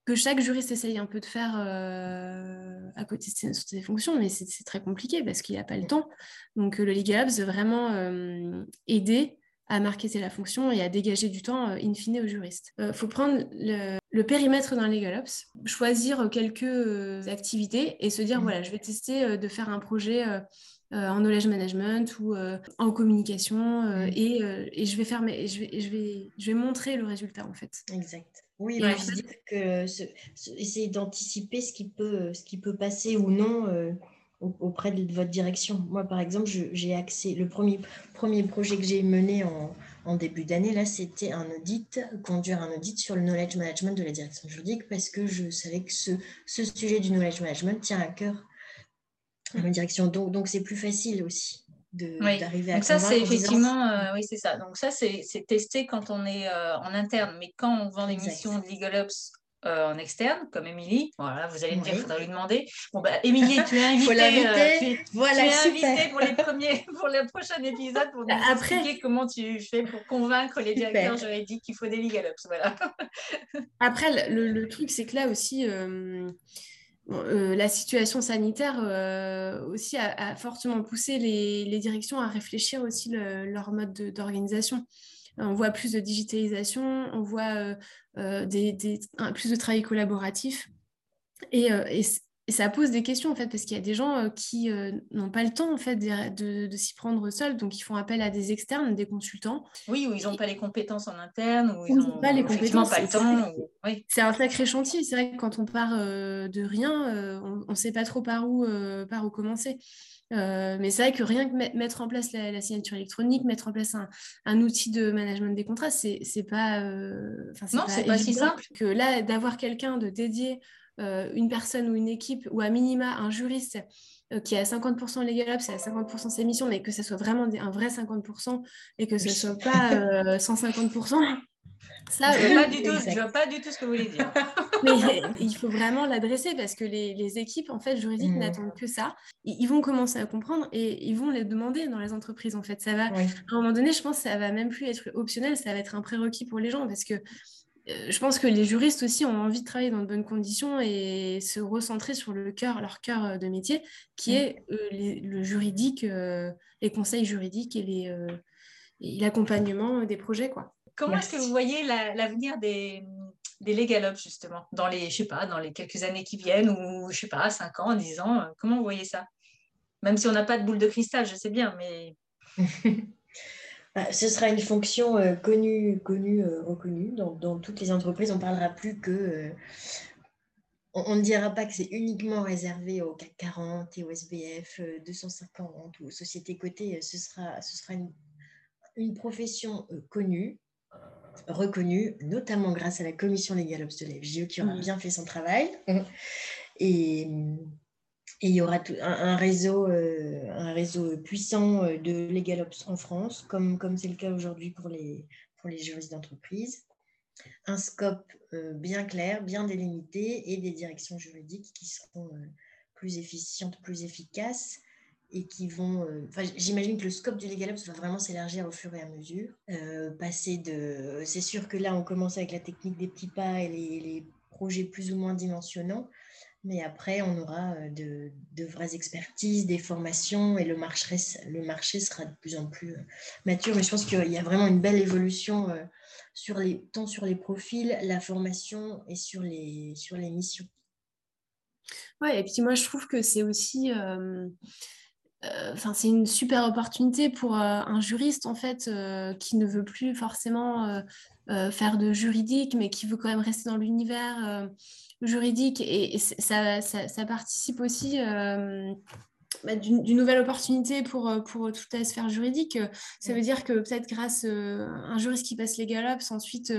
que chaque juriste essaye un peu de faire à côté de ses, fonctions, mais c'est très compliqué parce qu'il n'a pas le temps. Donc le Legal Labs vraiment aider à marketer la fonction et à dégager du temps euh, in fine aux juristes. Il euh, faut prendre le, périmètre d'un legal ops, choisir quelques euh, activités et se dire, mmh. voilà, je vais tester de faire un projet en knowledge management ou en communication mmh. et, et, je vais faire mes, je vais, je vais, je vais montrer le résultat en fait. Exact. Oui, bah, dire que essayer d'anticiper ce qui peut, ce qui peut passer ou non auprès de votre direction. Moi, par exemple, j'ai accès, le premier, premier projet que j'ai mené en, en début d'année, là, c'était un audit, conduire un audit sur le knowledge management de la direction juridique parce que je savais que ce, ce sujet du knowledge management tient à cœur à ma direction. Donc, donc c'est plus facile aussi d'arriver à Donc ça, c'est effectivement, euh, oui, c'est ça. Donc ça, c'est testé quand on est euh, en interne, mais quand on vend des missions de Legal Ops euh, en externe, comme Émilie. Voilà, vous allez me dire, il faudra lui demander. Bon, bah, Émilie, tu es invitée. Euh, voilà, invitée pour les premiers, pour le prochain épisode pour nous Après... expliquer comment tu fais pour convaincre les directeurs juridiques qu'il faut des legal ups. Voilà. Après, le, truc, c'est que là aussi, euh, la situation sanitaire aussi a, fortement poussé les, les, directions à réfléchir aussi leur mode d'organisation on voit plus de digitalisation, on voit euh, euh, des, plus de travail collaboratif. Euh, et, ça pose des questions en fait parce qu'il y a des gens qui n'ont pas le temps en fait de, s'y prendre seuls, donc ils font appel à des externes, des consultants. Oui, ou ils n'ont pas les compétences en interne, ou ils n'ont pas les compétences, pas le temps. C'est un sacré chantier. C'est vrai que quand on part de rien, on ne sait pas trop par où, par où commencer. Euh, mais c'est vrai que rien que mettre en place la, signature électronique, mettre en place un, outil de management des contrats, c'est pas. Euh, non, c'est pas, si simple. Que là, d'avoir quelqu'un de dédié, euh, une personne ou une équipe, ou à minima un juriste qui est à 50% Legal Up, c'est à 50% ses missions, mais que ce soit vraiment un vrai 50% et que ce ne soit pas 150%. Ça, je ne vois, pas du tout ce que vous voulez dire. Mais il faut vraiment l'adresser parce que les, équipes en fait, juridiques mmh. n'attendent que ça. Ils vont commencer à comprendre et ils vont les demander dans les entreprises. En fait, ça va, à un moment donné, je pense que ça va même plus être optionnel, ça va être un prérequis pour les gens parce que euh, je pense que les juristes aussi ont envie de travailler dans de bonnes conditions et se recentrer sur le cœur, leur cœur euh, de métier, qui mmh. est euh, le juridique, les conseils juridiques et l'accompagnement des projets. Quoi. Comment est-ce que vous voyez l'avenir des, des Legal justement, dans les, je sais pas, dans les quelques années qui viennent, ou je sais pas, 5 ans, 10 ans, comment vous voyez ça? Même si on n'a pas de boule de cristal, je sais bien, mais... Bah, ce sera une fonction euh, connue, connue euh, reconnue. Dans, dans, toutes les entreprises, on ne parlera plus que... Euh, on, ne dira pas que c'est uniquement réservé au CAC 40 et au SBF 250 ou aux sociétés cotées. Ce sera, ce sera une, une profession connue, reconnu, notamment grâce à la commission légale de l'FGE qui aura mm. bien fait son travail. Et, il y aura tout, un, réseau, euh, un réseau puissant euh, de LegalOps en France, comme comme c'est le cas aujourd'hui pour les, pour les juristes d'entreprise. Un scope euh, bien clair, bien délimité et des directions juridiques qui seront plus efficientes, plus efficaces et qui vont. Euh, j'imagine que le scope du Legal va vraiment s'élargir au fur et à mesure. Euh, passer de. C'est sûr que là, on commence avec la technique des petits pas et les, projets plus ou moins dimensionnants. Mais après, on aura euh, de, vraies expertises, des formations et le marché, le marché sera de plus en plus mature. Mais je pense qu'il y a vraiment une belle évolution sur les, tant sur les profils, la formation et sur les, sur les missions. Ouais, et puis moi, je trouve que c'est aussi. Enfin, c'est une super opportunité pour euh, un juriste en fait euh, qui ne veut plus forcément faire de juridique, mais qui veut quand même rester dans l'univers juridique. Et, ça, participe aussi bah, d'une nouvelle opportunité pour, pour toute la sphère juridique. Ça veut dire que peut-être grâce à un juriste qui passe les galops, ensuite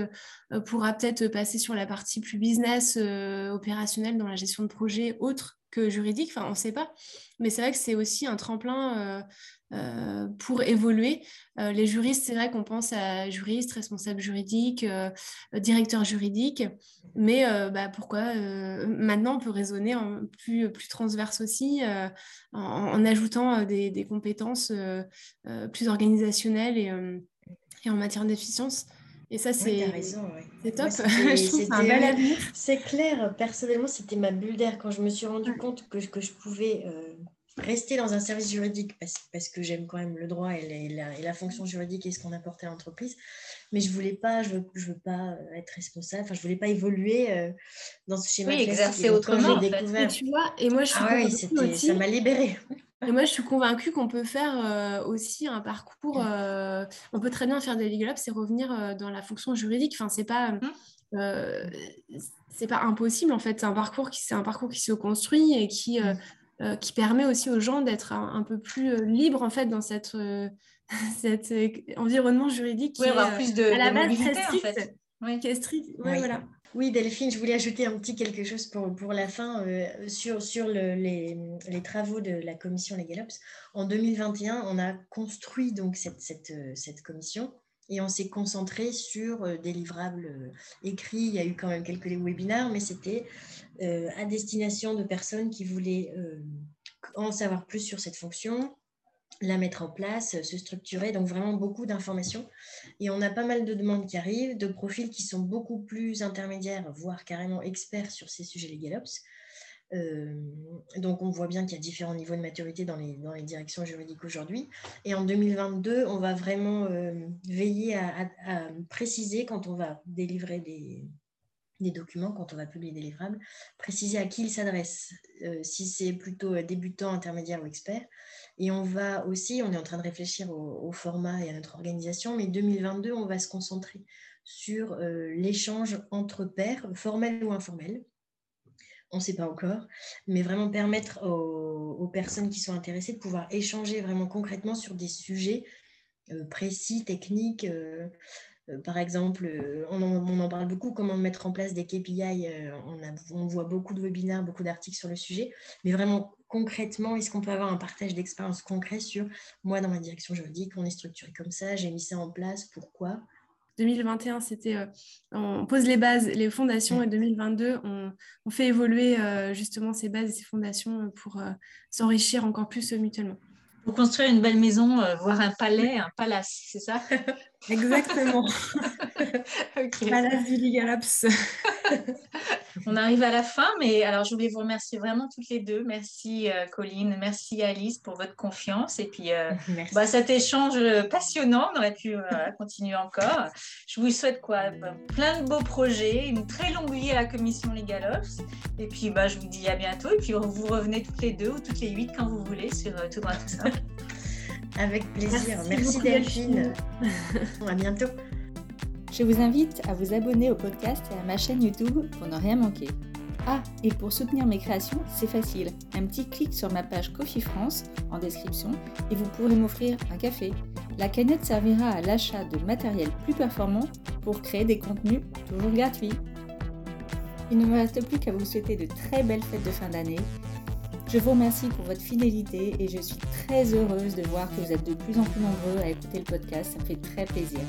pourra peut-être passer sur la partie plus business, opérationnelle dans la gestion de projets autres que juridique, enfin on ne sait pas, mais c'est vrai que c'est aussi un tremplin euh, euh, pour évoluer. Euh, les juristes, c'est vrai qu'on pense à juristes, responsables juridiques, directeurs juridiques, mais bah, pourquoi maintenant on peut raisonner en plus, plus transverse aussi en, ajoutant des, compétences plus organisationnelles et, et en matière d'efficience. Et ça, c'est top. C'est clair. Personnellement, c'était ma bulle d'air quand je me suis rendu compte que, que je pouvais euh, rester dans un service juridique parce, parce que j'aime quand même le droit et la, et la, fonction juridique et ce qu'on apporte à l'entreprise. Mais je voulais pas, je veux, je veux pas être responsable. Enfin, je voulais pas évoluer euh, dans ce schéma. Oui, exercer autrement. En fait. tu vois, et moi, je ah oui, ça m'a libérée. Et moi, je suis convaincue qu'on peut faire euh, aussi un parcours. Euh, on peut très bien faire des legal ups et revenir euh, dans la fonction juridique. Enfin, c'est pas. Mmh. c'est pas impossible en fait, c'est un parcours qui c'est un parcours qui se construit et qui mmh. qui permet aussi aux gens d'être un, peu plus libres en fait dans cette cet environnement juridique qui avoir plus de, à la base très strict, en fait. oui. qui est strict. Ouais, voilà. Oui, Delphine, je voulais ajouter un petit quelque chose pour, pour la fin euh, sur, sur les, les, travaux de la commission LegalOps. En 2021, on a construit donc cette, cette, euh, cette commission et on s'est concentré sur euh, des livrables écrits. Il y a eu quand même quelques webinaires, mais c'était à destination de personnes qui voulaient en savoir plus sur cette fonction, la mettre en place, se structurer. Donc vraiment beaucoup d'informations. Et on a pas mal de demandes qui arrivent, de profils qui sont beaucoup plus intermédiaires, voire carrément experts sur ces sujets. Euh, donc on voit bien qu'il y a différents niveaux de maturité dans les, directions juridiques aujourd'hui. Et en 2022, on va vraiment euh, veiller à, préciser quand on va délivrer des, documents, quand on va publier des livrables, préciser à qui ils s'adressent, euh, si c'est plutôt débutant, intermédiaire ou expert, et on va aussi, on est en train de réfléchir au, format et à notre organisation, mais 2022, on va se concentrer sur euh, l'échange entre pairs, formel ou informel. On ne sait pas encore, mais vraiment permettre aux, personnes qui sont intéressées de pouvoir échanger vraiment concrètement sur des sujets euh, précis, techniques, euh, par exemple, on en, parle beaucoup, comment mettre en place des KPI. on, on voit beaucoup de webinaires, beaucoup d'articles sur le sujet. Mais vraiment, concrètement, est-ce qu'on peut avoir un partage d'expérience concret sur moi, dans ma direction juridique, on est structuré comme ça, j'ai mis ça en place, pourquoi? 2021, c'était euh, on pose les bases, les fondations, et 2022, on, fait évoluer euh, justement ces bases et ces fondations pour euh, s'enrichir encore plus mutuellement. Pour construire une belle maison, voir un palais, un palace, c'est ça? Exactement. Palace du Ligalops. On arrive à la fin, mais alors je voulais vous remercier vraiment toutes les deux. Merci euh, Colline, merci Alice pour votre confiance et puis euh, bah, cet échange passionnant. On aurait pu continuer encore. Je vous souhaite quoi? Bah, Plein de beaux projets, une très longue vie à la commission Legalops. Et puis bah, je vous dis à bientôt. Et puis vous revenez toutes les deux ou toutes les huit quand vous voulez sur euh, Tout droit tout ça. Avec plaisir. Merci, Delphine. à bientôt. Je vous invite à vous abonner au podcast et à ma chaîne YouTube pour ne rien manquer. Ah, et pour soutenir mes créations, c'est facile. Un petit clic sur ma page Coffee France en description et vous pourrez m'offrir un café. La canette servira à l'achat de matériel plus performant pour créer des contenus toujours gratuits. Il ne me reste plus qu'à vous souhaiter de très belles fêtes de fin d'année. Je vous remercie pour votre fidélité et je suis très heureuse de voir que vous êtes de plus en plus nombreux à écouter le podcast. Ça me fait très plaisir.